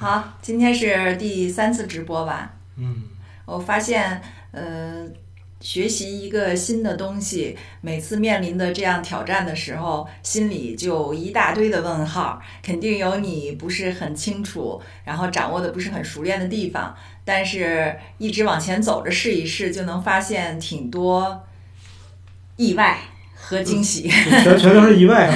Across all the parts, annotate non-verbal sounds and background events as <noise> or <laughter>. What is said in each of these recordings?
好，今天是第三次直播吧？嗯，我发现，呃，学习一个新的东西，每次面临的这样挑战的时候，心里就一大堆的问号，肯定有你不是很清楚，然后掌握的不是很熟练的地方，但是一直往前走着试一试，就能发现挺多意外和惊喜。全全都是意外啊。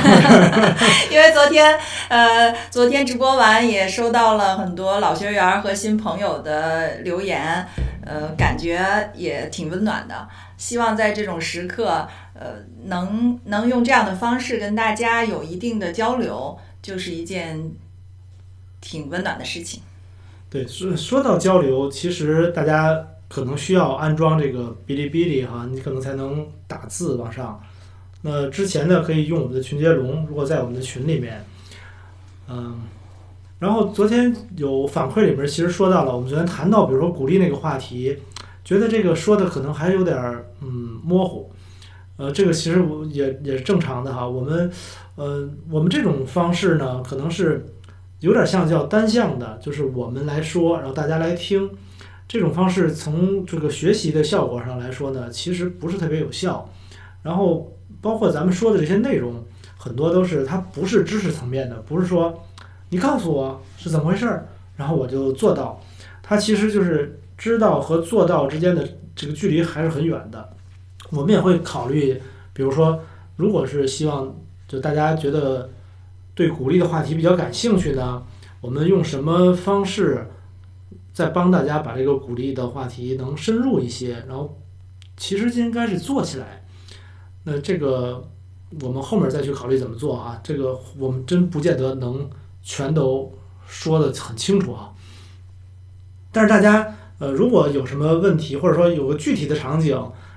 <laughs> 因为昨天，呃，昨天直播完也收到了很多老学员和新朋友的留言，呃，感觉也挺温暖的。希望在这种时刻，呃，能能用这样的方式跟大家有一定的交流，就是一件挺温暖的事情。对，说说到交流，其实大家可能需要安装这个哔哩哔哩哈，你可能才能打字往上。那之前呢，可以用我们的群接龙，如果在我们的群里面，嗯，然后昨天有反馈里面其实说到了，我们昨天谈到，比如说鼓励那个话题，觉得这个说的可能还有点儿嗯模糊，呃，这个其实我也也是正常的哈。我们呃我们这种方式呢，可能是有点像叫单向的，就是我们来说，然后大家来听。这种方式从这个学习的效果上来说呢，其实不是特别有效。然后包括咱们说的这些内容，很多都是它不是知识层面的，不是说你告诉我是怎么回事儿，然后我就做到。它其实就是知道和做到之间的这个距离还是很远的。我们也会考虑，比如说，如果是希望就大家觉得对鼓励的话题比较感兴趣呢，我们用什么方式再帮大家把这个鼓励的话题能深入一些，然后其实就应该是做起来。那这个我们后面再去考虑怎么做啊？这个我们真不见得能全都说的很清楚啊。但是大家呃，如果有什么问题，或者说有个具体的场景，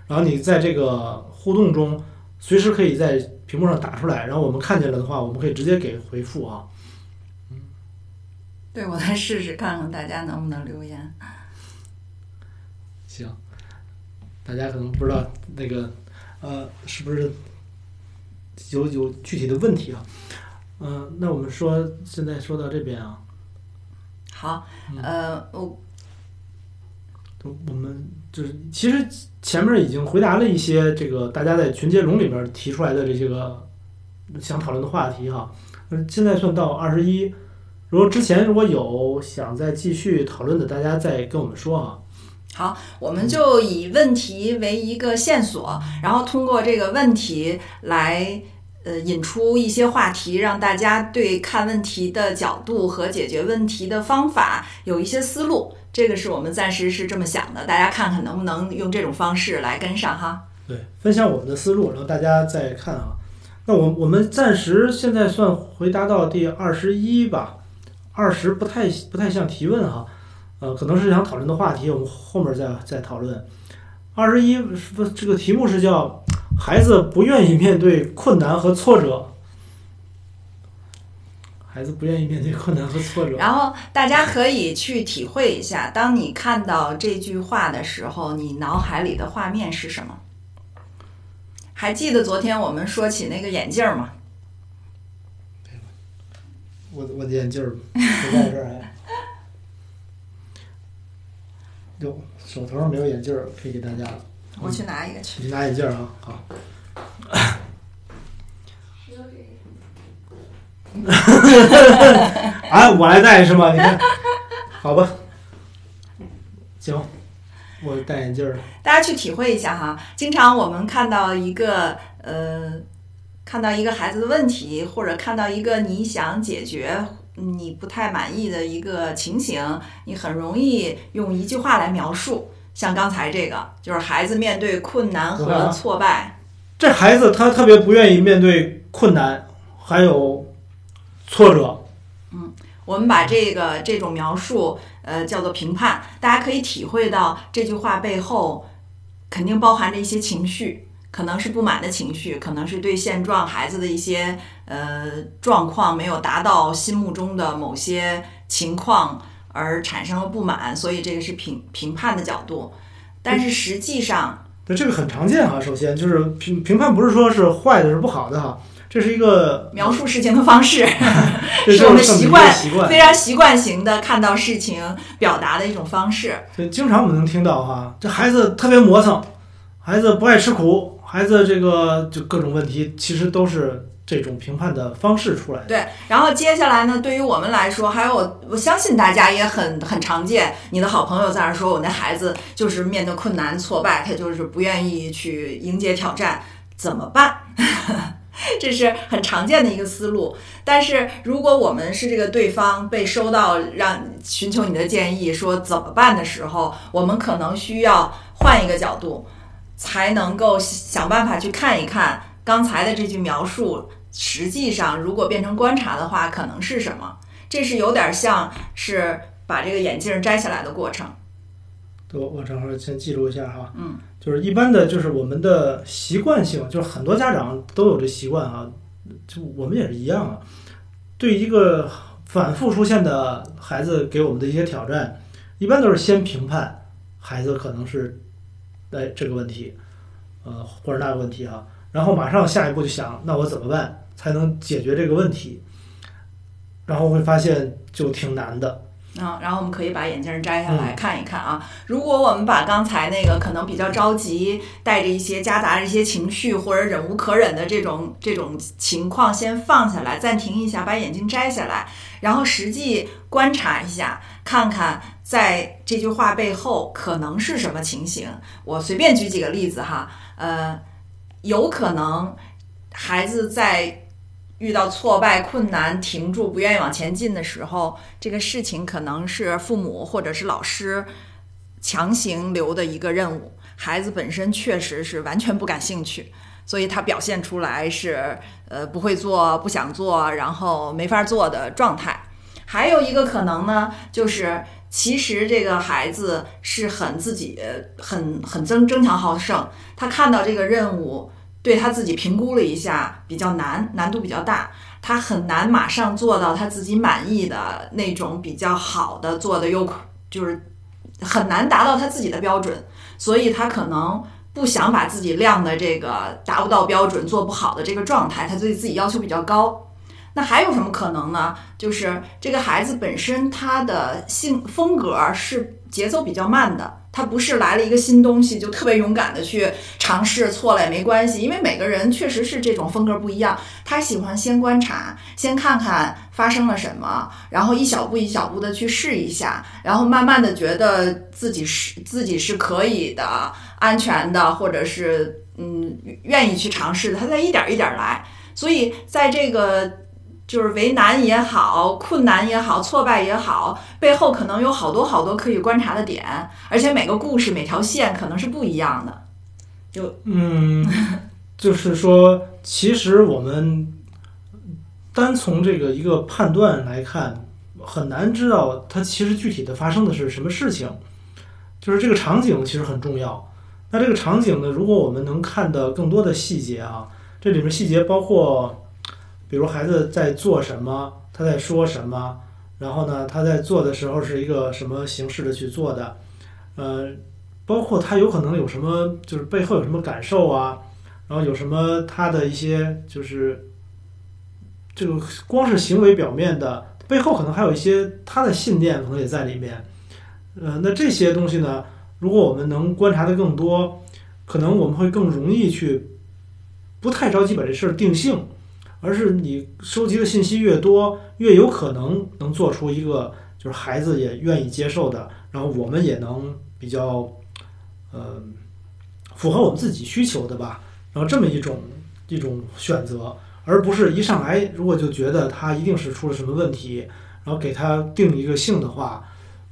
然后你在这个互动中随时可以在屏幕上打出来，然后我们看见了的话，我们可以直接给回复啊。嗯对，我来试试看看大家能不能留言。行，大家可能不知道那个呃是不是有有具体的问题啊？嗯、那我们说现在说到这边啊，好，嗯呃，我我们就是其实前面已经回答了一些这个大家在群接龙里边提出来的这些个想讨论的话题哈。那现在算到二十一，如果之前如果有想再继续讨论的，大家再跟我们说啊。好，我们就以问题为一个线索，然后通过这个问题来呃引出一些话题，让大家对看问题的角度和解决问题的方法有一些思路。这个是我们暂时是这么想的，大家看看能不能用这种方式来跟上哈。对，分享我们的思路，然后大家再看啊。那我我们暂时现在算回答到第二十一吧，二十不太不太像提问哈，呃，可能是想讨论的话题，我们后面再再讨论。二十一不这个题目是叫孩子不愿意面对困难和挫折，孩子不愿意面对困难和挫折。然后大家可以去体会一下，当你看到这句话的时候，你脑海里的画面是什么？还记得昨天我们说起那个眼镜吗？我我的眼镜不在这儿还。哟，手头上没有眼镜儿，可以给大家了。我去拿一个去。你拿眼镜儿啊，好。<laughs> 哎，我来戴是吗？你看，好吧，行，我戴眼镜儿。大家去体会一下哈。经常我们看到一个呃，看到一个孩子的问题，或者看到一个你想解决、你不太满意的一个情形，你很容易用一句话来描述。像刚才这个，就是孩子面对困难和挫败，这孩子他特别不愿意面对困难，还有挫折。嗯我们把这个这种描述，呃，叫做评判。大家可以体会到这句话背后肯定包含着一些情绪，可能是不满的情绪，可能是对现状孩子的一些呃状况没有达到心目中的某些情况而产生了不满，所以这个是评评判的角度。但是实际上，对，这个很常见哈。首先就是评评判不是说是坏的是不好的哈，这是一个描述事情的方式，<laughs> 这是我们这么一个习惯习惯非常习惯型的看到事情表达的一种方式。所以经常我们能听到哈，这孩子特别磨蹭，孩子不爱吃苦，孩子这个就各种问题，其实都是这种评判的方式出来的。对，然后接下来呢，对于我们来说，还有我相信大家也很很常见，你的好朋友在那说，我那孩子就是面对困难挫败，他就是不愿意去迎接挑战，怎么办？<laughs> 这是很常见的一个思路。但是如果我们是这个对方被收到让寻求你的建议说怎么办的时候，我们可能需要换一个角度，才能够想办法去看一看刚才的这句描述，实际上如果变成观察的话，可能是什么？这是有点像是把这个眼镜摘下来的过程。对，我正好先记录一下哈。嗯，就是一般的，就是我们的习惯性，就是很多家长都有这习惯啊，就我们也是一样啊。对一个反复出现的孩子给我们的一些挑战，一般都是先评判孩子可能是哎这个问题，呃或者那个问题啊，然后马上下一步就想，那我怎么办才能解决这个问题？然后会发现就挺难的。啊，然后我们可以把眼镜摘下来看一看啊。如果我们把刚才那个可能比较着急、带着一些夹杂着一些情绪或者忍无可忍的这种这种情况先放下来，暂停一下，把眼镜摘下来，然后实际观察一下，看看在这句话背后可能是什么情形。我随便举几个例子哈，呃，有可能孩子在。遇到挫败、困难、停住、不愿意往前进的时候，这个事情可能是父母或者是老师强行留的一个任务。孩子本身确实是完全不感兴趣，所以他表现出来是呃不会做、不想做，然后没法做的状态。还有一个可能呢，就是其实这个孩子是很自己很很争争强好胜，他看到这个任务。对他自己评估了一下，比较难，难度比较大，他很难马上做到他自己满意的那种比较好的做的又就是很难达到他自己的标准，所以他可能不想把自己晾的这个达不到标准、做不好的这个状态，他对自己要求比较高。那还有什么可能呢？就是这个孩子本身他的性风格是节奏比较慢的。他不是来了一个新东西就特别勇敢的去尝试，错了也没关系，因为每个人确实是这种风格不一样。他喜欢先观察，先看看发生了什么，然后一小步一小步的去试一下，然后慢慢的觉得自己是自己是可以的、安全的，或者是嗯愿意去尝试的，他再一点一点来。所以在这个。就是为难也好，困难也好，挫败也好，背后可能有好多好多可以观察的点，而且每个故事、每条线可能是不一样的。就嗯，<laughs> 就是说，其实我们单从这个一个判断来看，很难知道它其实具体的发生的是什么事情。就是这个场景其实很重要。那这个场景呢，如果我们能看的更多的细节啊，这里面细节包括。比如孩子在做什么，他在说什么，然后呢，他在做的时候是一个什么形式的去做的，呃，包括他有可能有什么，就是背后有什么感受啊，然后有什么他的一些就是这个光是行为表面的背后，可能还有一些他的信念可能也在里面，呃，那这些东西呢，如果我们能观察的更多，可能我们会更容易去不太着急把这事儿定性。而是你收集的信息越多，越有可能能做出一个就是孩子也愿意接受的，然后我们也能比较，呃，符合我们自己需求的吧。然后这么一种一种选择，而不是一上来如果就觉得他一定是出了什么问题，然后给他定一个性的话，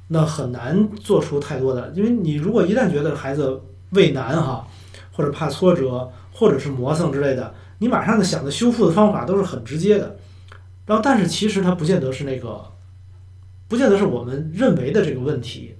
那很难做出太多的。因为你如果一旦觉得孩子畏难哈，或者怕挫折，或者是磨蹭之类的。你马上的想的修复的方法都是很直接的，然后但是其实它不见得是那个，不见得是我们认为的这个问题，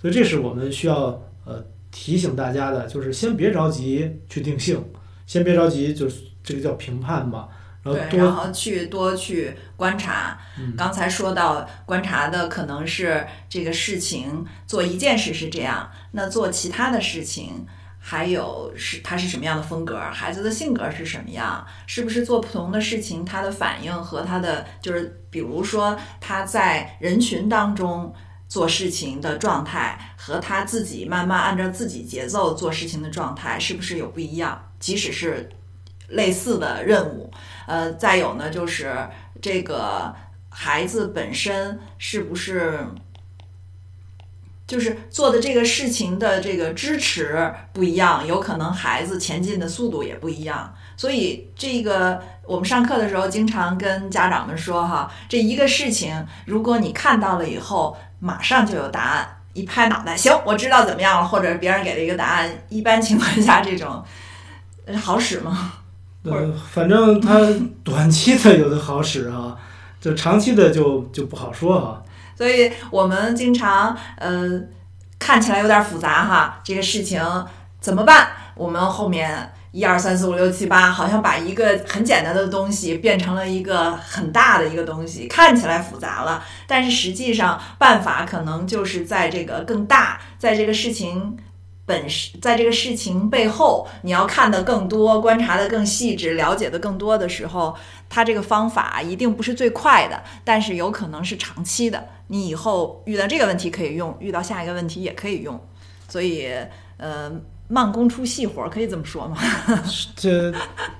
所以这是我们需要呃提醒大家的，就是先别着急去定性，先别着急，就是这个叫评判嘛，然后对，然后去多去观察。刚才说到观察的可能是这个事情做一件事是这样，那做其他的事情。还有是他是什么样的风格，孩子的性格是什么样，是不是做不同的事情，他的反应和他的就是，比如说他在人群当中做事情的状态，和他自己慢慢按照自己节奏做事情的状态，是不是有不一样？即使是类似的任务，呃，再有呢，就是这个孩子本身是不是？就是做的这个事情的这个支持不一样，有可能孩子前进的速度也不一样。所以这个我们上课的时候经常跟家长们说哈，这一个事情，如果你看到了以后，马上就有答案，一拍脑袋，行，我知道怎么样了，或者别人给了一个答案，一般情况下这种好使吗？或 <laughs> 者呃，反正它短期的有的好使啊，就长期的就就不好说哈。所以我们经常呃看起来有点复杂哈，这个事情怎么办？我们后面一二三四五六七八，好像把一个很简单的东西变成了一个很大的一个东西，看起来复杂了，但是实际上办法可能就是在这个更大，在这个事情。本事在这个事情背后，你要看得更多，观察的更细致，了解的更多的时候，它这个方法一定不是最快的，但是有可能是长期的。你以后遇到这个问题可以用，遇到下一个问题也可以用。所以，呃，慢工出细活，可以这么说吗？<laughs> 这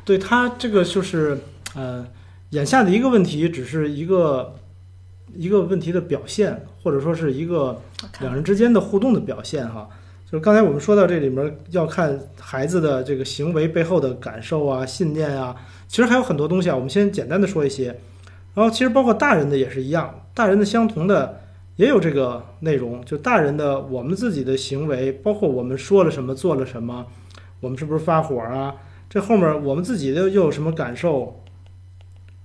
对他这个就是呃，眼下的一个问题，只是一个一个问题的表现，或者说是一个两人之间的互动的表现哈。就是刚才我们说到这里面要看孩子的这个行为背后的感受啊、信念啊，其实还有很多东西啊。我们先简单的说一些，然后其实包括大人的也是一样，大人的相同的也有这个内容，就大人的我们自己的行为，包括我们说了什么、做了什么，我们是不是发火啊？这后面我们自己的又有什么感受？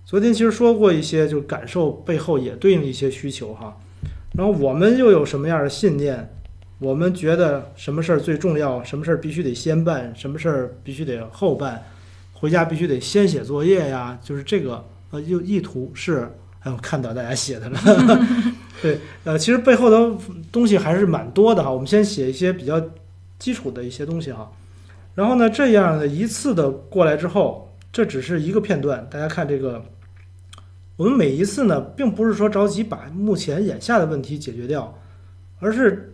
昨天其实说过一些，就感受背后也对应一些需求哈。然后我们又有什么样的信念？我们觉得什么事儿最重要？什么事儿必须得先办？什么事儿必须得后办？回家必须得先写作业呀？就是这个呃，又意图是，哎，我看到大家写的了。<laughs> 对，呃，其实背后的东西还是蛮多的哈。我们先写一些比较基础的一些东西哈。然后呢，这样的一次的过来之后，这只是一个片段。大家看这个，我们每一次呢，并不是说着急把目前眼下的问题解决掉，而是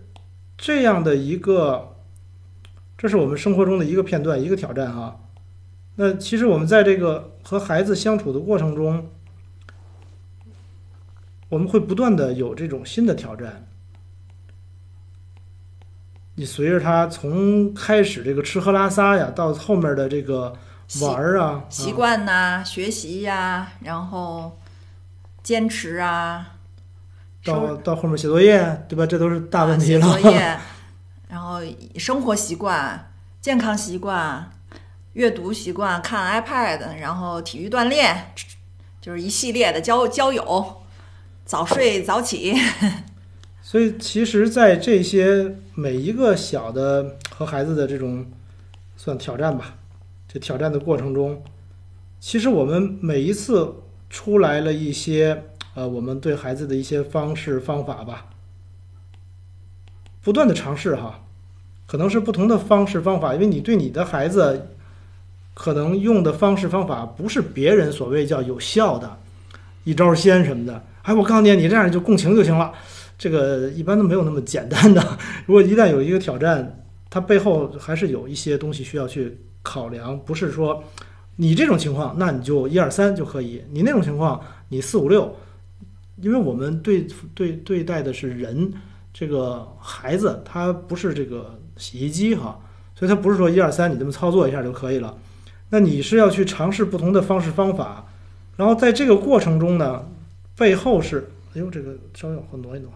这样的一个，这是我们生活中的一个片段，一个挑战哈。那其实我们在这个和孩子相处的过程中，我们会不断的有这种新的挑战。你随着他从开始这个吃喝拉撒呀，到后面的这个玩儿啊，习惯呐、学习呀、然后坚持啊，到到后面写作业，对吧？这都是大问题了。写作业，<laughs> 然后生活习惯、健康习惯、阅读习惯、看 iPad，然后体育锻炼，就是一系列的交交友、早睡早起。所以，其实，在这些每一个小的和孩子的这种算挑战吧，这挑战的过程中，其实我们每一次出来了一些呃，我们对孩子的一些方式方法吧，不断的尝试哈，可能是不同的方式方法，因为你对你的孩子可能用的方式方法不是别人所谓叫有效的，一招鲜什么的。哎，我告诉你，你这样就共情就行了。这个一般都没有那么简单的。<laughs> 如果一旦有一个挑战，它背后还是有一些东西需要去考量，不是说你这种情况，那你就一二三就可以；你那种情况，你四五六。因为我们对对对待的是人，这个孩子他不是这个洗衣机哈，所以他不是说一二三你这么操作一下就可以了。那你是要去尝试不同的方式方法，然后在这个过程中呢，背后是哎呦这个稍微往后挪一挪。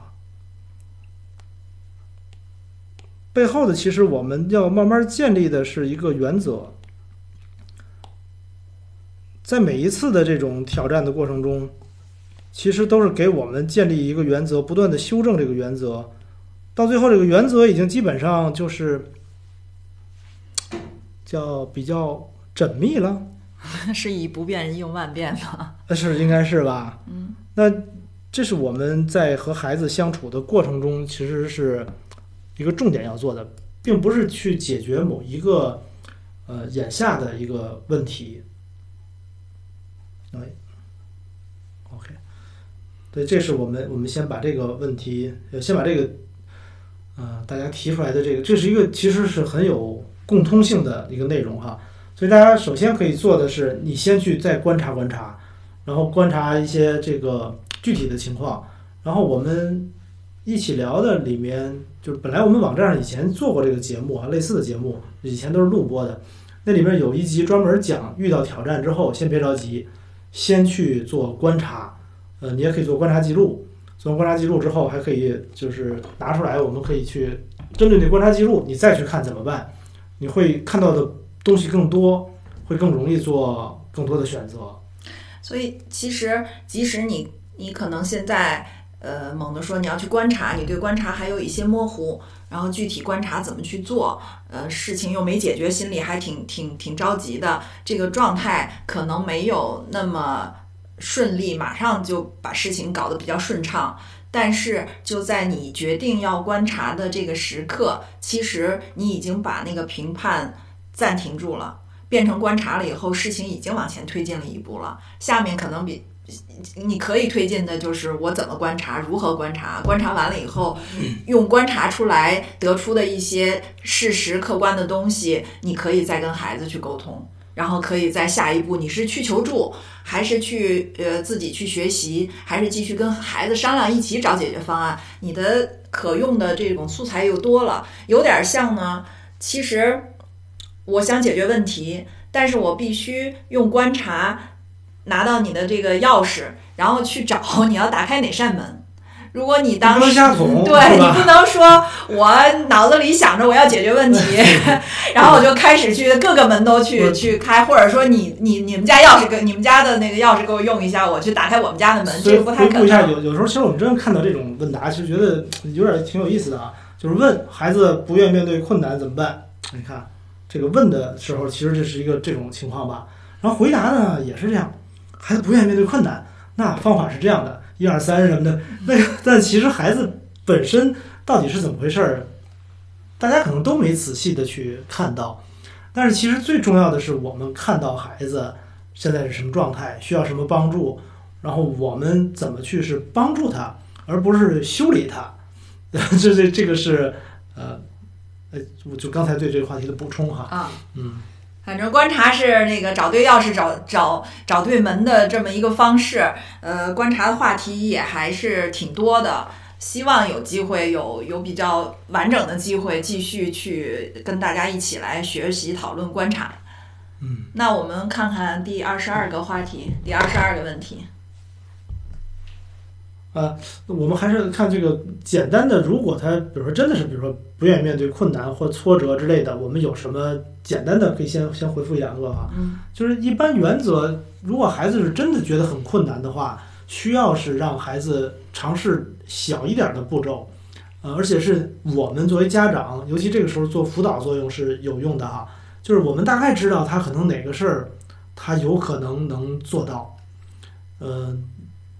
背后的其实我们要慢慢建立的是一个原则，在每一次的这种挑战的过程中，其实都是给我们建立一个原则，不断的修正这个原则，到最后这个原则已经基本上就是叫比较缜密了，<laughs> 是以不变应万变吗？呃是应该是吧？嗯，那这是我们在和孩子相处的过程中，其实是一个重点要做的并不是去解决某一个呃眼下的一个问题。哎对，这是我们我们先把这个问题，先把这个呃大家提出来的这个，这是一个其实是很有共通性的一个内容哈。所以大家首先可以做的是，你先去再观察观察，然后观察一些这个具体的情况，然后我们一起聊的里面，就是本来我们网站上以前做过这个节目啊，类似的节目，以前都是录播的，那里面有一集专门讲遇到挑战之后，先别着急，先去做观察，呃，你也可以做观察记录，做完观察记录之后，还可以就是拿出来，我们可以去针对那观察记录，你再去看怎么办，你会看到的东西更多，会更容易做更多的选择。所以其实即使你你可能现在呃猛地说你要去观察，你对观察还有一些模糊，然后具体观察怎么去做，呃事情又没解决，心里还挺挺挺着急的，这个状态可能没有那么顺利，马上就把事情搞得比较顺畅。但是就在你决定要观察的这个时刻，其实你已经把那个评判暂停住了。变成观察了以后，事情已经往前推进了一步了。下面可能比你可以推进的就是我怎么观察，如何观察。观察完了以后，用观察出来得出的一些事实、客观的东西，你可以再跟孩子去沟通，然后可以在下一步，你是去求助，还是去呃自己去学习，还是继续跟孩子商量，一起找解决方案。你的可用的这种素材又多了，有点像呢。其实。我想解决问题，但是我必须用观察拿到你的这个钥匙，然后去找你要打开哪扇门。如果你当时对你不能说，我脑子里想着我要解决问题，<laughs> 然后我就开始去各个门都去去开，或者说你你你们家钥匙给你们家的那个钥匙给我用一下，我去打开我们家的门，这个不太可能。一下，有有时候其实我们真的看到这种问答，就觉得有点挺有意思的啊，就是问孩子不愿面对困难怎么办？你看。这个问的时候，其实这是一个这种情况吧。然后回答呢也是这样，孩子不愿意面对困难，那方法是这样的，一二三什么的。那个，但其实孩子本身到底是怎么回事儿，大家可能都没仔细的去看到。但是其实最重要的是，我们看到孩子现在是什么状态，需要什么帮助，然后我们怎么去是帮助他，而不是修理他。<laughs> 这这这个是呃。呃，我就刚才对这个话题的补充哈。啊，嗯，反正观察是那个找对钥匙、找找找对门的这么一个方式。呃，观察的话题也还是挺多的，希望有机会有有比较完整的机会继续去跟大家一起来学习、讨论、观察。嗯，那我们看看第二十二个话题，第二十二个问题。呃，我们还是看这个简单的。如果他，比如说真的是，比如说不愿意面对困难或挫折之类的，我们有什么简单的可以先先回复一两个哈。嗯，就是一般原则，如果孩子是真的觉得很困难的话，需要是让孩子尝试小一点的步骤，呃，而且是我们作为家长，尤其这个时候做辅导作用是有用的哈。就是我们大概知道他可能哪个事儿他有可能能做到，嗯，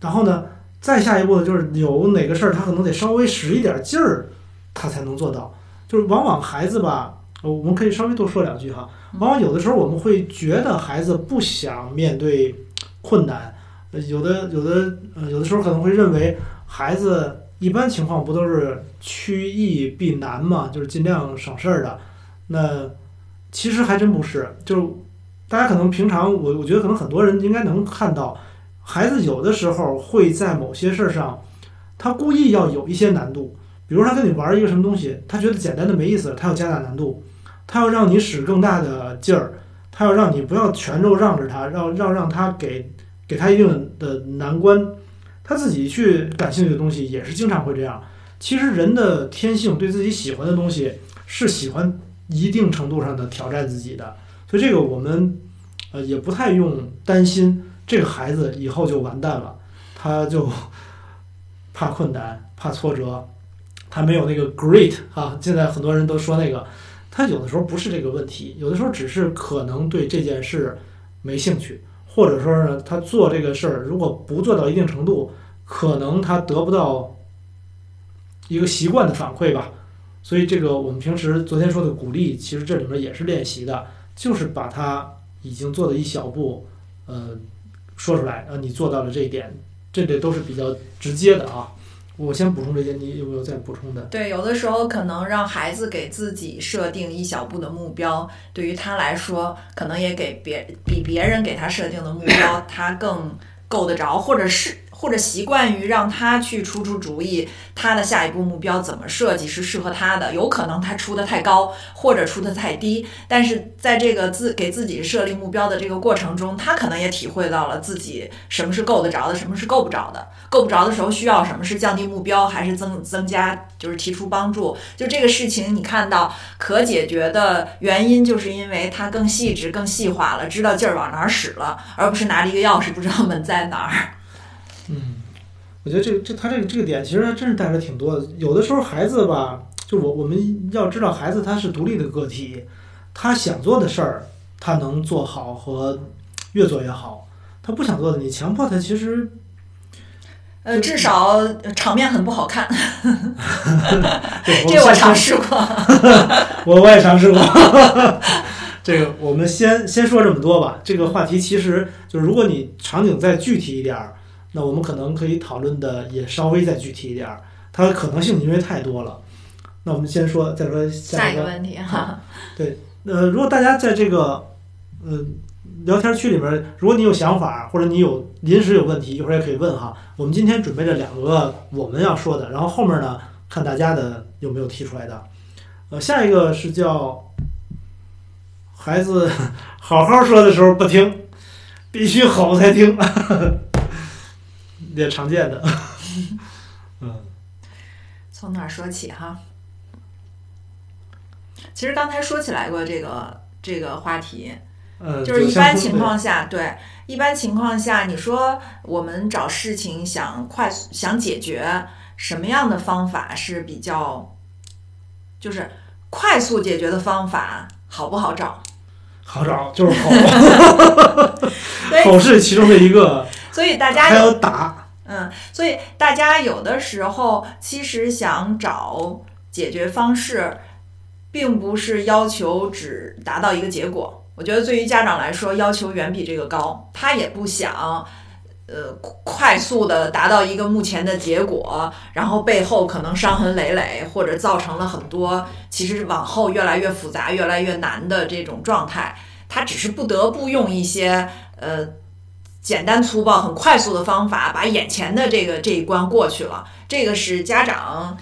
然后呢？再下一步呢，就是有哪个事儿他可能得稍微使一点劲儿，他才能做到。就是往往孩子吧，我们可以稍微多说两句哈。往往有的时候我们会觉得孩子不想面对困难，有的有的呃有的时候可能会认为孩子一般情况不都是趋易避难嘛，就是尽量省事儿的。那其实还真不是，就是大家可能平常我我觉得可能很多人应该能看到。孩子有的时候会在某些事儿上，他故意要有一些难度，比如他跟你玩一个什么东西，他觉得简单的没意思，他要加大难度，他要让你使更大的劲儿，他要让你不要全都让着他，让让让他给给他一定的难关，他自己去感兴趣的东西也是经常会这样。其实人的天性对自己喜欢的东西是喜欢一定程度上的挑战自己的，所以这个我们呃也不太用担心。这个孩子以后就完蛋了，他就 <laughs> 怕困难，怕挫折，他没有那个 great 啊。现在很多人都说那个，他有的时候不是这个问题，有的时候只是可能对这件事没兴趣，或者说呢，他做这个事儿如果不做到一定程度，可能他得不到一个习惯的反馈吧，所以这个我们平时昨天说的鼓励，其实这里面也是练习的，就是把他已经做的一小步，呃，说出来，然后，你做到了这一点，这这都是比较直接的啊。我先补充这些，你有没有再补充的？对，有的时候可能让孩子给自己设定一小步的目标，对于他来说，可能也给别比别人给他设定的目标，他更够得着，或者是。或者习惯于让他去出出主意，他的下一步目标怎么设计是适合他的。有可能他出的太高，或者出的太低，但是在这个自给自己设立目标的这个过程中，他可能也体会到了自己什么是够得着的，什么是够不着的。够不着的时候需要什么是降低目标，还是增增加，就是提出帮助。就这个事情，你看到可解决的原因，就是因为它更细致、更细化了，知道劲儿往哪儿使了，而不是拿着一个钥匙不知道门在哪儿。嗯，我觉得这这他这个这个点其实还真是带来挺多的。有的时候孩子吧，就我我们要知道，孩子他是独立的个体，他想做的事儿他能做好和越做越好，他不想做的你强迫他，其实呃至少场面很不好看。<laughs> <laughs> 这我尝试过，<laughs> 我我也尝试过。这个我们先先说这么多吧。这个话题其实就是如果你场景再具体一点儿。那我们可能可以讨论的也稍微再具体一点儿，它的可能性因为太多了。那我们先说，再说下一个问题哈。对，呃，如果大家在这个呃聊天区里面，如果你有想法或者你有临时有问题，一会儿也可以问哈。我们今天准备了两个我们要说的，然后后面呢看大家的有没有提出来的。呃，下一个是叫孩子 <laughs> 好好说的时候不听，必须吼才听。<laughs> 也常见的，<laughs> 嗯，从哪儿说起哈？其实刚才说起来过这个这个话题，呃，就是一般情况下，对，一般情况下，你说我们找事情想快速想解决，什么样的方法是比较，就是快速解决的方法好不好找？好找，就是吼，<laughs> <laughs> 吼是其中的一个，所以大家还要打。嗯，所以大家有的时候其实想找解决方式，并不是要求只达到一个结果。我觉得对于家长来说，要求远比这个高。他也不想，呃，快速的达到一个目前的结果，然后背后可能伤痕累累，或者造成了很多其实往后越来越复杂、越来越难的这种状态。他只是不得不用一些呃。简单粗暴、很快速的方法，把眼前的这个这一关过去了。这个是家长，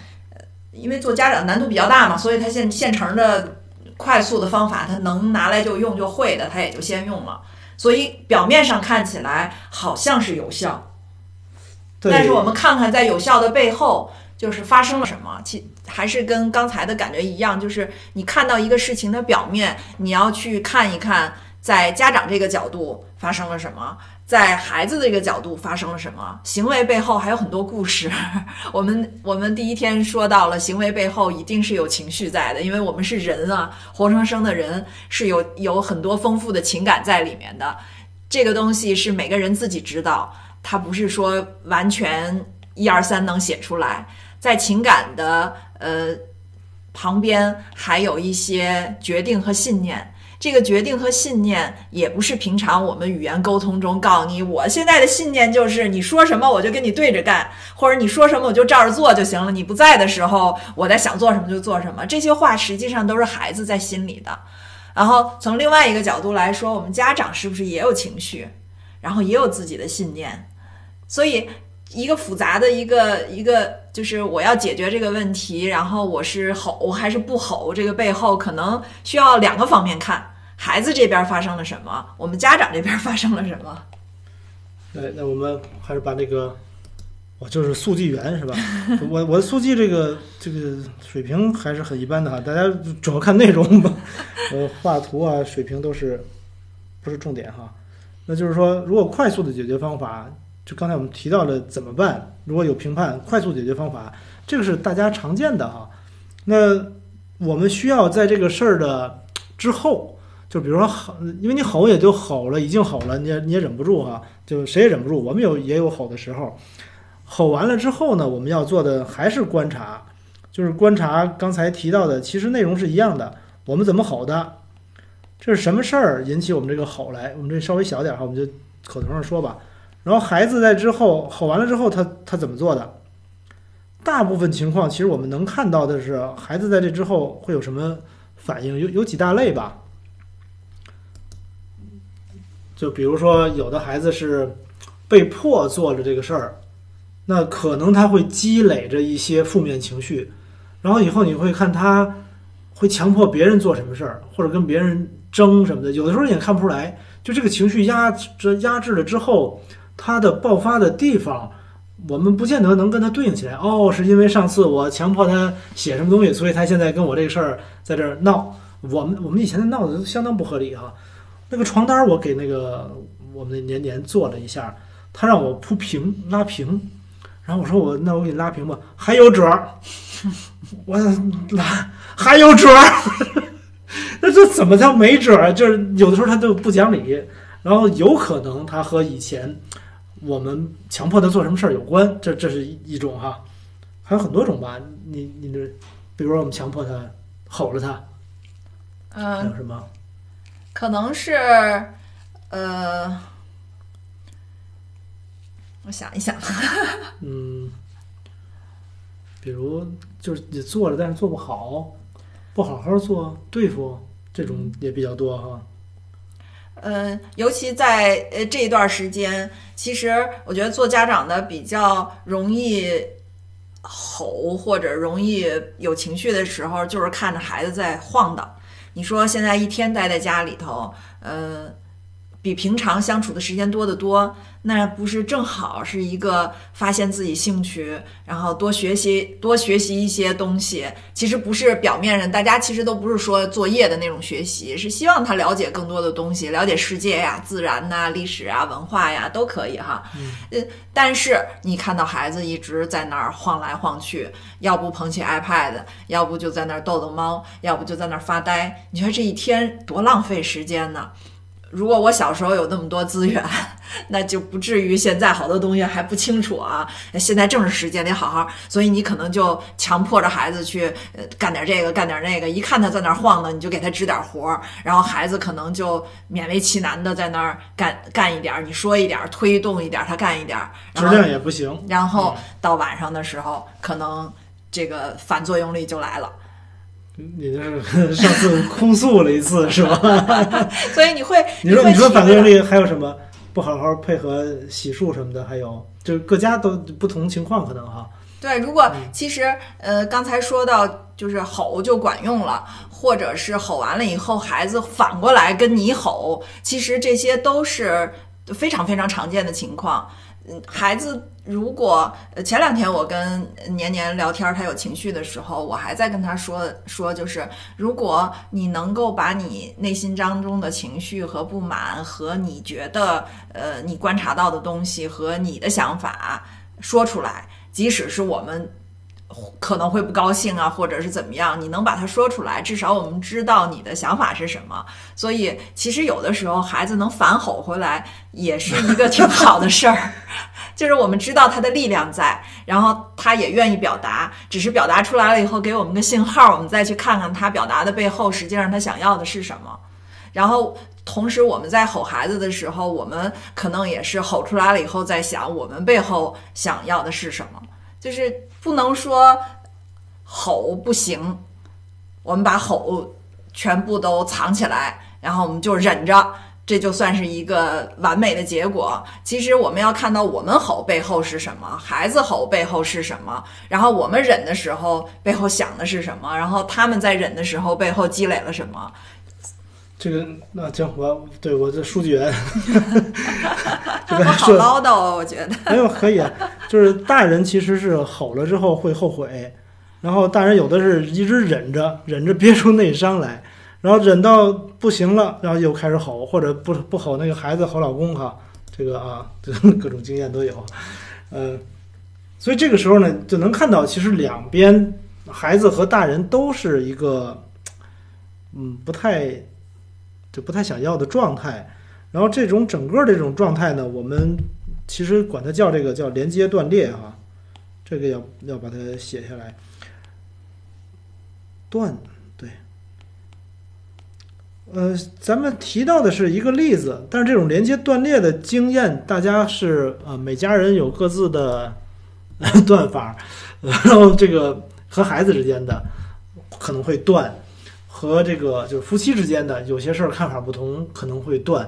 因为做家长难度比较大嘛，所以他现现成的快速的方法，他能拿来就用就会的，他也就先用了。所以表面上看起来好像是有效，但是我们看看在有效的背后，就是发生了什么。其还是跟刚才的感觉一样，就是你看到一个事情的表面，你要去看一看，在家长这个角度发生了什么。在孩子的这个角度发生了什么？行为背后还有很多故事。<laughs> 我们我们第一天说到了，行为背后一定是有情绪在的，因为我们是人啊，活生生的人是有有很多丰富的情感在里面的。这个东西是每个人自己知道，它不是说完全一二三能写出来。在情感的呃旁边，还有一些决定和信念。这个决定和信念也不是平常我们语言沟通中告诉你，我现在的信念就是你说什么我就跟你对着干，或者你说什么我就照着做就行了。你不在的时候，我在想做什么就做什么。这些话实际上都是孩子在心里的。然后从另外一个角度来说，我们家长是不是也有情绪，然后也有自己的信念？所以一个复杂的一个一个就是我要解决这个问题，然后我是吼还是不吼？这个背后可能需要两个方面看。孩子这边发生了什么？我们家长这边发生了什么？对，那我们还是把那个，我就是速记员是吧？<laughs> 我我的速记这个这个水平还是很一般的哈，大家主要看内容吧。<laughs> 呃，画图啊，水平都是不是重点哈。那就是说，如果快速的解决方法，就刚才我们提到了怎么办？如果有评判，快速解决方法，这个是大家常见的哈。那我们需要在这个事儿的之后。就比如说吼，因为你吼也就吼了，已经吼了，你也你也忍不住哈，就谁也忍不住。我们有也有吼的时候，吼完了之后呢，我们要做的还是观察，就是观察刚才提到的，其实内容是一样的。我们怎么吼的？这是什么事儿引起我们这个吼来？我们这稍微小点哈，我们就口头上说吧。然后孩子在之后吼完了之后，他他怎么做的？大部分情况，其实我们能看到的是，孩子在这之后会有什么反应？有有几大类吧。就比如说，有的孩子是被迫做了这个事儿，那可能他会积累着一些负面情绪，然后以后你会看他会强迫别人做什么事儿，或者跟别人争什么的。有的时候也看不出来，就这个情绪压制压制了之后，他的爆发的地方，我们不见得能跟他对应起来。哦，是因为上次我强迫他写什么东西，所以他现在跟我这个事儿在这儿闹。我们我们以前的闹的相当不合理哈。那个床单我给那个我们的年年做了一下，他让我铺平拉平，然后我说我那我给你拉平吧，还有褶儿，<laughs> 我拉还有褶儿，<laughs> 那这怎么叫没褶儿？就是有的时候他就不讲理，然后有可能他和以前我们强迫他做什么事儿有关，这这是一种哈，还有很多种吧，你你这，比如说我们强迫他吼了他，还嗯，有什么？可能是，呃，我想一想，<laughs> 嗯，比如就是你做了，但是做不好，不好好做，对付这种也比较多哈。嗯，尤其在呃这一段时间，其实我觉得做家长的比较容易吼或者容易有情绪的时候，就是看着孩子在晃荡。你说现在一天待在家里头，呃，比平常相处的时间多得多，那不是正好是一个发现自己兴趣，然后多学习多学习一些东西。其实不是表面上，大家其实都不是说作业的那种学习，是希望他了解更多的东西，了解世界呀、自然呐、历史啊、文化呀都可以哈。嗯，但是你看到孩子一直在那儿晃来晃去，要不捧起 iPad，要不就在那儿逗逗猫，要不就在那儿发呆，你说这一天多浪费时间呢？如果我小时候有那么多资源，<laughs> 那就不至于现在好多东西还不清楚啊。现在正是时间，得好好，所以你可能就强迫着孩子去呃干点这个，干点那个。一看他在那儿晃呢，你就给他指点活儿，然后孩子可能就勉为其难的在那儿干干一点儿，你说一点儿，推动一点儿，他干一点儿，质然后量也不行。然后到晚上的时候，可能这个反作用力就来了。你就是上次哭诉了一次是吧？<laughs> 所以你会，<laughs> 你说你说反作用力还有什么？不好好配合洗漱什么的，还有就是各家都不同情况可能哈。对，如果嗯其实呃刚才说到就是吼就管用了，或者是吼完了以后孩子反过来跟你吼，其实这些都是非常非常常见的情况。嗯，孩子如果前两天我跟年年聊天，他有情绪的时候，我还在跟他说说，就是如果你能够把你内心当中的情绪和不满和你觉得呃你观察到的东西和你的想法说出来，即使是我们可能会不高兴啊，或者是怎么样，你能把它说出来，至少我们知道你的想法是什么。所以其实有的时候孩子能反吼回来，也是一个挺好的事儿。<laughs> 就是我们知道他的力量在，然后他也愿意表达，只是表达出来了以后给我们个信号，我们再去看看他表达的背后，实际上他想要的是什么。然后同时我们在吼孩子的时候，我们可能也是吼出来了以后，在想我们背后想要的是什么。就是不能说吼不行，我们把吼全部都藏起来，然后我们就忍着，这就算是一个完美的结果。其实我们要看到我们吼背后是什么，孩子吼背后是什么，然后我们忍的时候背后想的是什么，然后他们在忍的时候背后积累了什么。这个那行，我对我这书记员，<laughs> 这我好个说唠叨啊，我觉得。没有可以啊，就是大人其实是吼了之后会后悔，然后大人有的是一直忍着，忍着憋出内伤来，然后忍到不行了，然后又开始吼，或者不不吼那个孩子吼老公哈，这个啊，这 <laughs> 各种经验都有，呃，所以这个时候呢，就能看到其实两边孩子和大人都是一个，嗯，不太就不太想要的状态。然后这种整个这种状态呢，我们其实管它叫这个叫连接断裂哈，这个要要把它写下来。断，对。呃，咱们提到的是一个例子，但是这种连接断裂的经验，大家是呃每家人有各自的 <laughs> 断法，然后这个和孩子之间的可能会断，和这个就是夫妻之间的有些事儿看法不同可能会断，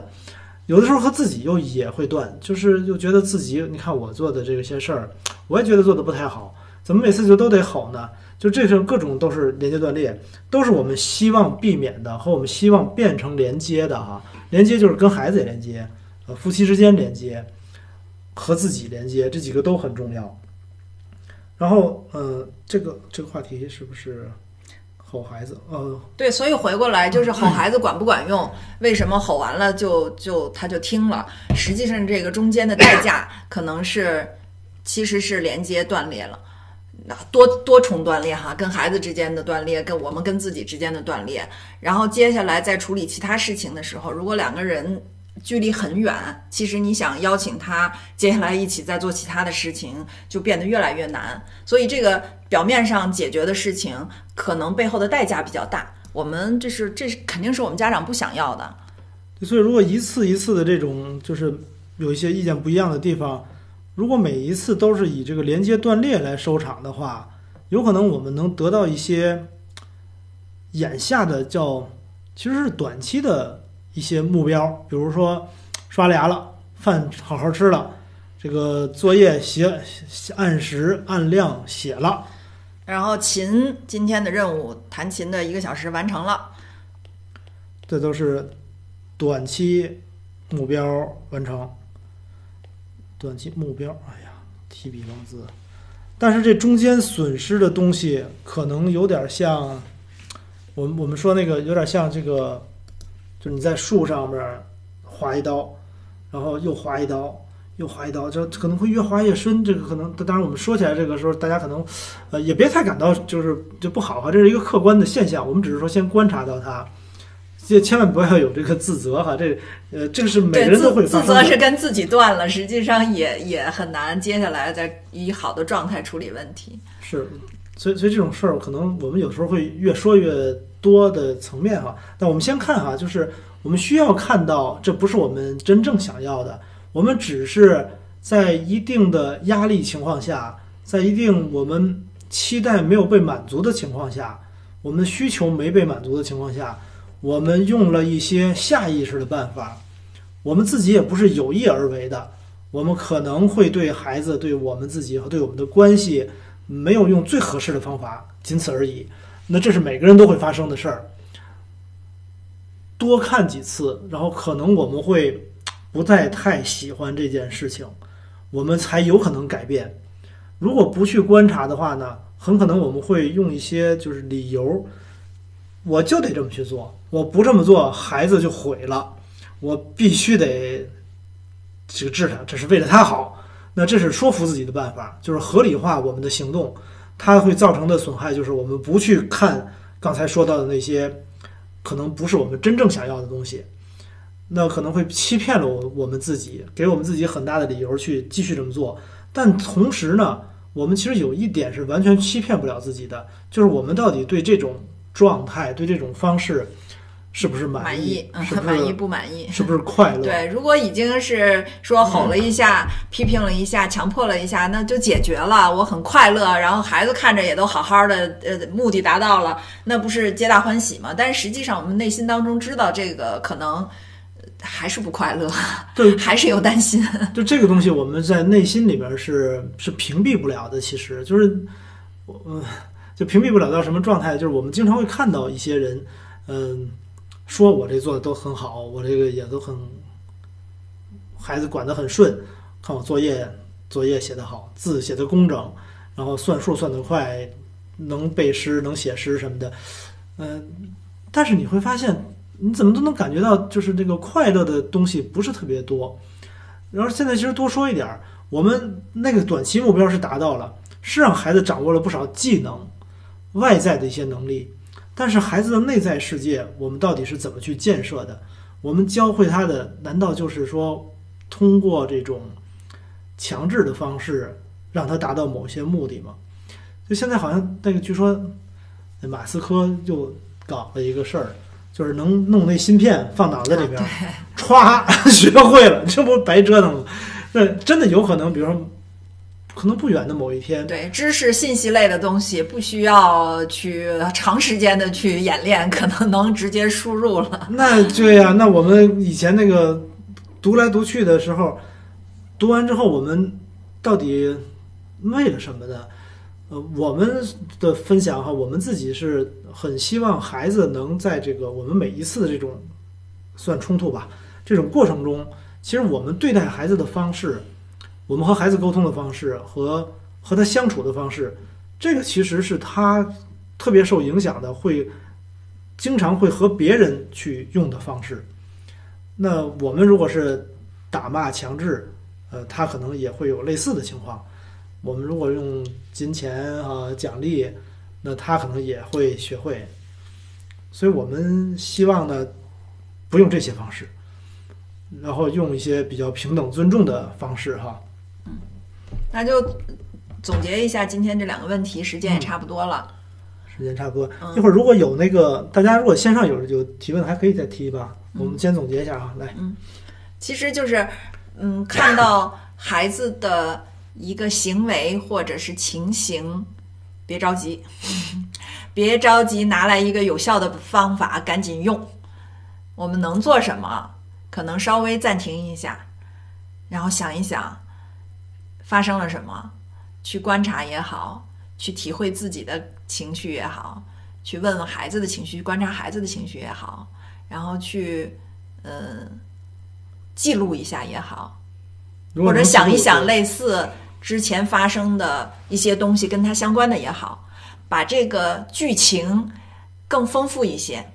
有的时候和自己又也会断，就是又觉得自己你看我做的这些事儿，我也觉得做的不太好，怎么每次就都得吼呢？就这是各种都是连接断裂，都是我们希望避免的和我们希望变成连接的哈。连接就是跟孩子也连接，呃，夫妻之间连接，和自己连接，这几个都很重要。然后，呃，这个这个话题是不是吼孩子？呃，对，所以回过来就是吼孩子管不管用？为什么吼完了就就他就听了？实际上这个中间的代价可能是其实是连接断裂了。那多多重断裂哈，跟孩子之间的断裂，跟我们跟自己之间的断裂，然后接下来在处理其他事情的时候，如果两个人距离很远，其实你想邀请他接下来一起再做其他的事情，就变得越来越难。所以这个表面上解决的事情，可能背后的代价比较大。我们这是这是肯定是我们家长不想要的。所以如果一次一次的这种就是有一些意见不一样的地方。如果每一次都是以这个连接断裂来收场的话，有可能我们能得到一些眼下的叫其实是短期的一些目标，比如说刷牙了，饭好好吃了，这个作业写按时按量写了，然后琴今天的任务弹琴的一个小时完成了，这都是短期目标完成。短期目标，哎呀，提笔忘字。但是这中间损失的东西，可能有点像我们我们说那个，有点像这个，就你在树上面划一刀，然后又划一刀，又划一刀，这可能会越划越深。这个可能，当然我们说起来这个时候，大家可能呃也别太感到就是就不好哈，这是一个客观的现象。我们只是说先观察到它。就千万不要有这个自责哈，这呃，这个是每个人都会自责是跟自己断了，实际上也也很难接下来再以好的状态处理问题。是，所以所以这种事儿可能我们有时候会越说越多的层面哈。那我们先看哈，就是我们需要看到这不是我们真正想要的，我们只是在一定的压力情况下，在一定我们期待没有被满足的情况下，我们的需求没被满足的情况下。我们用了一些下意识的办法，我们自己也不是有意而为的，我们可能会对孩子、对我们自己和对我们的关系没有用最合适的方法，仅此而已。那这是每个人都会发生的事儿。多看几次，然后可能我们会不再太喜欢这件事情，我们才有可能改变。如果不去观察的话呢，很可能我们会用一些就是理由。我就得这么去做，我不这么做，孩子就毁了。我必须得这个治他，这是为了他好。那这是说服自己的办法，就是合理化我们的行动。它会造成的损害就是我们不去看刚才说到的那些可能不是我们真正想要的东西，那可能会欺骗了我我们自己，给我们自己很大的理由去继续这么做。但同时呢，我们其实有一点是完全欺骗不了自己的，就是我们到底对这种。状态对这种方式是不是满意？满意不满意？是不是快乐？对，如果已经是说吼了一下、批评了一下、强迫了一下，那就解决了，我很快乐，然后孩子看着也都好好的，呃，目的达到了，那不是皆大欢喜吗？但是实际上，我们内心当中知道这个可能还是不快乐，对，<laughs> 还是有担心。就这个东西，我们在内心里边是是屏蔽不了的。其实就是，我。就屏蔽不了到什么状态，就是我们经常会看到一些人，嗯，说我这做的都很好，我这个也都很，孩子管得很顺，看我作业作业写得好，字写得工整，然后算数算得快，能背诗能写诗什么的，嗯，但是你会发现，你怎么都能感觉到，就是这个快乐的东西不是特别多。然后现在其实多说一点，我们那个短期目标是达到了，是让孩子掌握了不少技能。外在的一些能力，但是孩子的内在世界，我们到底是怎么去建设的？我们教会他的，难道就是说通过这种强制的方式让他达到某些目的吗？就现在好像那个，据说马斯克又搞了一个事儿，就是能弄那芯片放脑子里边儿，歘 <laughs> 学会了，这不白折腾吗？那真的有可能，比如说，可能不远的某一天，对，知识信息类的东西不需要去长时间的去演练，<laughs> 可能能直接输入了。那对呀、那我们以前那个读来读去的时候，读完之后我们到底为了什么呢？呃，我们的分享哈，我们自己是很希望孩子能在这个我们每一次的这种算冲突吧这种过程中，其实我们对待孩子的方式，我们和孩子沟通的方式和和他相处的方式，这个其实是他特别受影响的，会经常会和别人去用的方式。那我们如果是打骂强制，呃，他可能也会有类似的情况。我们如果用金钱啊奖励，那他可能也会学会。所以我们希望呢，不用这些方式，然后用一些比较平等尊重的方式哈。那就总结一下今天这两个问题，时间也差不多了。时间差不多，嗯一会儿如果有那个大家如果线上有有提问，还可以再提吧。我们先总结一下啊，来，嗯其实就是，嗯，看到孩子的一个行为或者是情形，别着急，<laughs> 别着急拿来一个有效的方法赶紧用。我们能做什么？可能稍微暂停一下，然后想一想发生了什么，去观察也好，去体会自己的情绪也好，去问问孩子的情绪，观察孩子的情绪也好，然后去嗯。记录一下也好，或者想一想类似之前发生的一些东西跟它相关的也好，把这个剧情更丰富一些，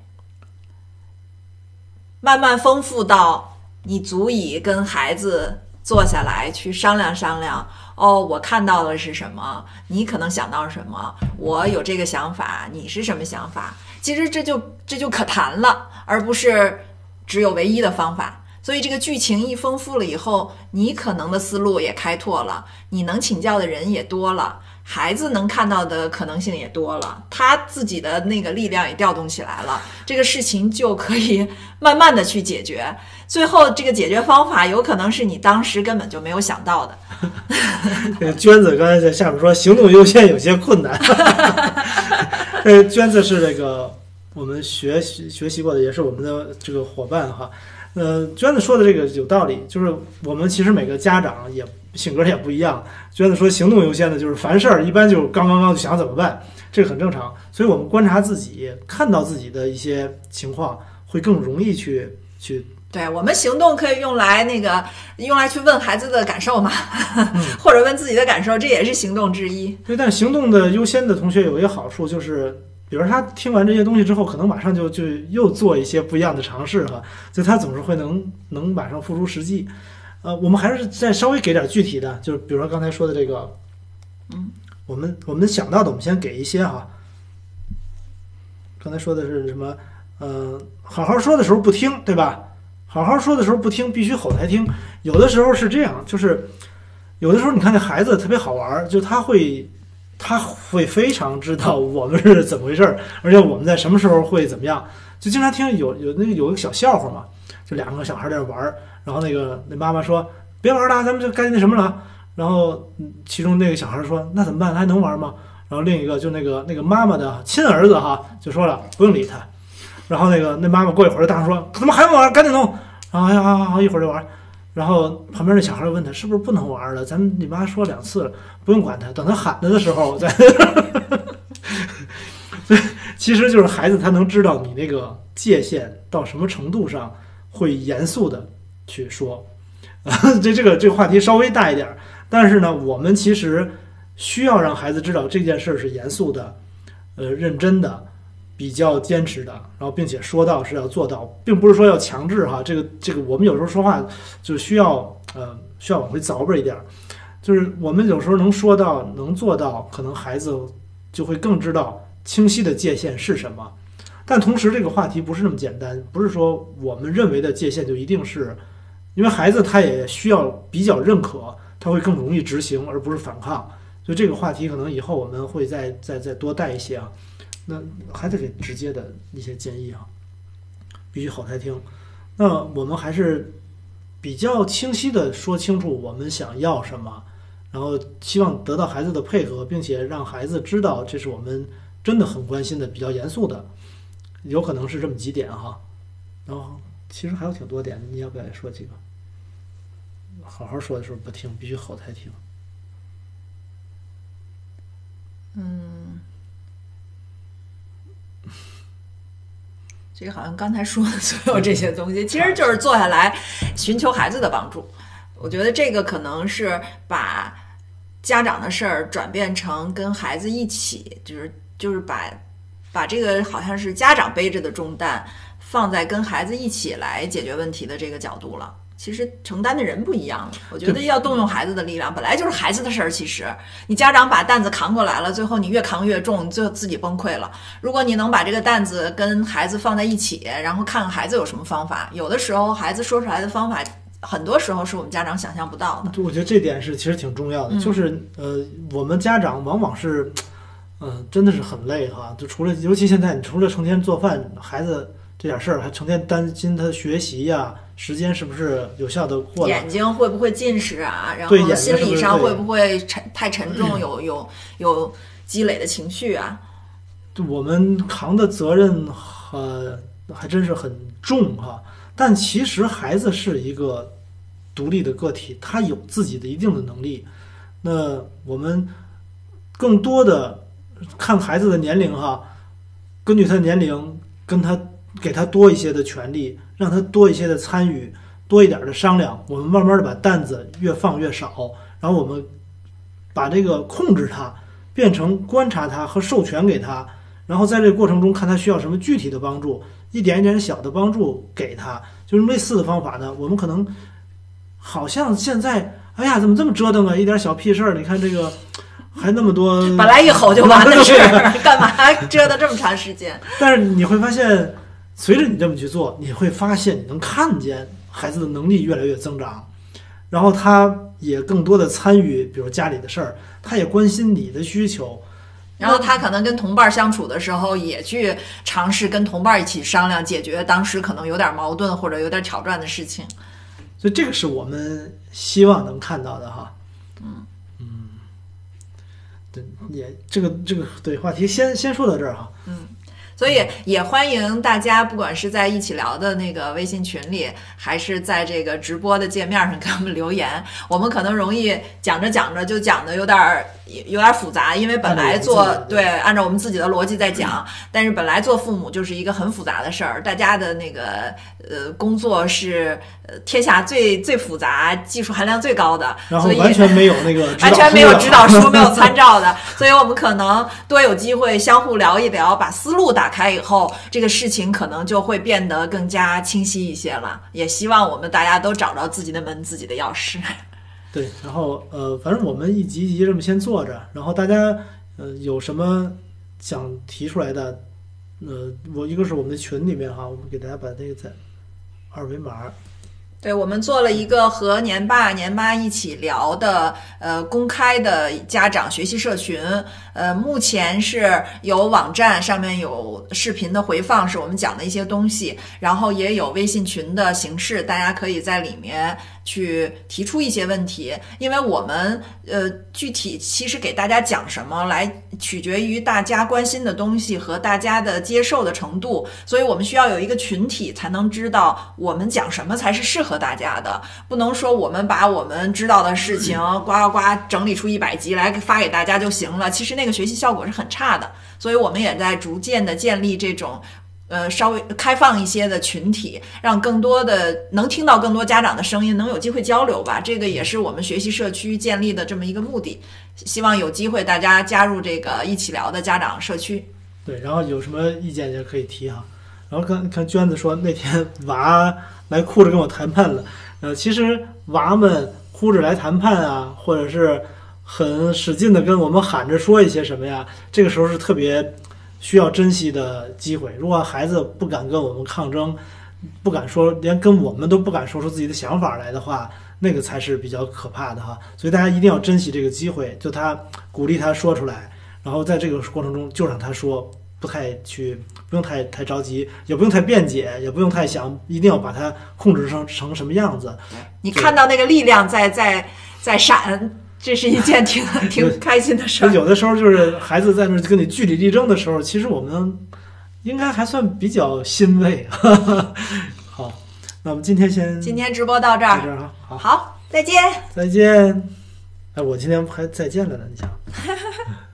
慢慢丰富到你足以跟孩子坐下来去商量商量。哦，我看到的是什么？你可能想到什么？我有这个想法，你是什么想法？其实这就这就可谈了，而不是只有唯一的方法。所以这个剧情一丰富了以后，你可能的思路也开拓了，你能请教的人也多了，孩子能看到的可能性也多了，他自己的那个力量也调动起来了，这个事情就可以慢慢的去解决。最后这个解决方法有可能是你当时根本就没有想到的。<laughs> 这个娟子刚才在下面说行动优先有些困难。<laughs> 呃，娟子是这个我们学习学习过的，也是我们的这个伙伴哈。呃，娟子说的这个有道理，就是我们其实每个家长也性格也不一样。娟子说行动优先的，就是凡事儿一般就是刚刚刚就想怎么办，这个很正常。所以我们观察自己，看到自己的一些情况，会更容易去去对我们行动可以用来那个用来去问孩子的感受嘛，嗯 <laughs> 或者问自己的感受，这也是行动之一。对，但行动的优先的同学有一个好处，就是，比如他听完这些东西之后，可能马上就就又做一些不一样的尝试哈，就他总是会能能马上付出实际。呃，我们还是再稍微给点具体的，就是比如说刚才说的这个，嗯，我们我们想到的，我们先给一些哈。刚才说的是什么？呃，好好说的时候不听，对吧？好好说的时候不听，必须吼才听。有的时候是这样，就是有的时候你看那孩子特别好玩，就他会他会非常知道我们是怎么回事儿，<laughs> 而且我们在什么时候会怎么样。就经常听有有那个有一个小笑话嘛，就两个小孩在那玩儿，然后那个那妈妈说别玩了，咱们就该那什么了。然后其中那个小孩说那怎么办？还能玩吗？然后另一个就那个那个妈妈的亲儿子哈就说了不用理他。然后那个那妈妈过一会儿就大声说怎么还不玩？赶紧弄！然后哎呀好好好一会儿就玩。然后旁边那小孩问他是不是不能玩了？咱们你妈说两次了，不用管他，等他喊他的时候再。所以其实就是孩子他能知道你那个界限到什么程度上会严肃的去说。这这个这个话题稍微大一点儿，但是呢，我们其实需要让孩子知道这件事儿是严肃的，呃，认真的。比较坚持的，然后并且说到是要做到，并不是说要强制哈。这个这个，我们有时候说话就需要呃需要往回凿吧一点，就是我们有时候能说到能做到，可能孩子就会更知道清晰的界限是什么。但同时，这个话题不是那么简单，不是说我们认为的界限就一定是，因为孩子他也需要比较认可，他会更容易执行，而不是反抗。所以这个话题可能以后我们会再再再多带一些啊。那还得给直接的一些建议啊，必须好态听。那我们还是比较清晰的说清楚我们想要什么，然后希望得到孩子的配合，并且让孩子知道这是我们真的很关心的、比较严肃的，有可能是这么几点哈。然后其实还有挺多点，你要不要也说几个？好好说的时候不听，必须好态听。嗯，这个好像刚才说的所有这些东西，其实就是坐下来寻求孩子的帮助。我觉得这个可能是把家长的事儿转变成跟孩子一起，就是就是把把这个好像是家长背着的重担放在跟孩子一起来解决问题的这个角度了。其实承担的人不一样了，我觉得要动用孩子的力量，本来就是孩子的事儿。其实你家长把担子扛过来了，最后你越扛越重，你最后自己崩溃了。如果你能把这个担子跟孩子放在一起，然后看看孩子有什么方法，有的时候孩子说出来的方法，很多时候是我们家长想象不到的。我觉得这点是其实挺重要的，就是呃，我们家长往往是，嗯，真的是很累哈。就除了尤其现在，你除了成天做饭，孩子这点事儿，还成天担心他学习呀。时间是不是有效的过？眼睛会不会近视啊？然后心理上会不会沉太沉重？有有有积累的情绪啊？我们扛的责任呃还真是很重哈。但其实孩子是一个独立的个体，他有自己的一定的能力。那我们更多的看孩子的年龄哈，根据他的年龄跟他。给他多一些的权利，让他多一些的参与，多一点的商量。我们慢慢的把担子越放越少，然后我们把这个控制他变成观察他和授权给他，然后在这个过程中看他需要什么具体的帮助，一点一点小的帮助给他。就是类似的方法呢，我们可能好像现在，哎呀，怎么这么折腾啊？一点小屁事儿，你看这个还那么多，本来一吼就完的事儿，干嘛 <laughs> 折腾这么长时间？但是你会发现。随着你这么去做，你会发现你能看见孩子的能力越来越增长，然后他也更多的参与，比如家里的事儿，他也关心你的需求，然后他可能跟同伴相处的时候，也去尝试跟同伴一起商量解决当时可能有点矛盾或者有点挑战的事情。所以这个是我们希望能看到的哈。嗯嗯，对，也这个这个对话题先先说到这儿哈。嗯。所以也欢迎大家，不管是在一起聊的那个微信群里，还是在这个直播的界面上给我们留言。我们可能容易讲着讲着就讲的有点儿有点复杂，因为本来做对按照我们自己的逻辑在讲，但是本来做父母就是一个很复杂的事儿。大家的那个呃工作是呃天下最最复杂、技术含量最高的，所以完全没有那个完全没有指导书、<laughs> 没有参照的。所以我们可能多有机会相互聊一聊，把思路打。打开以后，这个事情可能就会变得更加清晰一些了。也希望我们大家都找到自己的门、自己的钥匙。对，然后呃，反正我们一集一集这么先做着，然后大家呃有什么想提出来的，呃，我一个是我们的群里面哈，我们给大家把那个在二维码。对，我们做了一个和年爸年妈一起聊的，呃，公开的家长学习社群，呃，目前是有网站上面有视频的回放，是我们讲的一些东西，然后也有微信群的形式，大家可以在里面。去提出一些问题，因为我们呃具体其实给大家讲什么，来取决于大家关心的东西和大家的接受的程度，所以我们需要有一个群体，才能知道我们讲什么才是适合大家的。不能说我们把我们知道的事情呱呱呱整理出一百集来发给大家就行了，其实那个学习效果是很差的。所以我们也在逐渐的建立这种。呃，稍微开放一些的群体，让更多的能听到更多家长的声音，能有机会交流吧。这个也是我们学习社区建立的这么一个目的。希望有机会大家加入这个一起聊的家长社区。对，然后有什么意见也可以提哈。然后看看娟子说那天娃来哭着跟我谈判了。呃，其实娃们哭着来谈判啊，或者是很使劲的跟我们喊着说一些什么呀，这个时候是特别。需要珍惜的机会。如果孩子不敢跟我们抗争，不敢说，连跟我们都不敢说出自己的想法来的话，那个才是比较可怕的哈。所以大家一定要珍惜这个机会，就他鼓励他说出来，然后在这个过程中就让他说，不太去，不用太太着急，也不用太辩解，也不用太想一定要把它控制成成什么样子。你看到那个力量在在在闪，这是一件挺挺开心的事儿。有的时候就是孩子在那儿跟你据理力争的时候，其实我们应该还算比较欣慰。<laughs> 好，那我们今天先今天直播到这儿，到这儿啊，好，好，再见。再见。哎，我今天还再见了呢，你想。<laughs>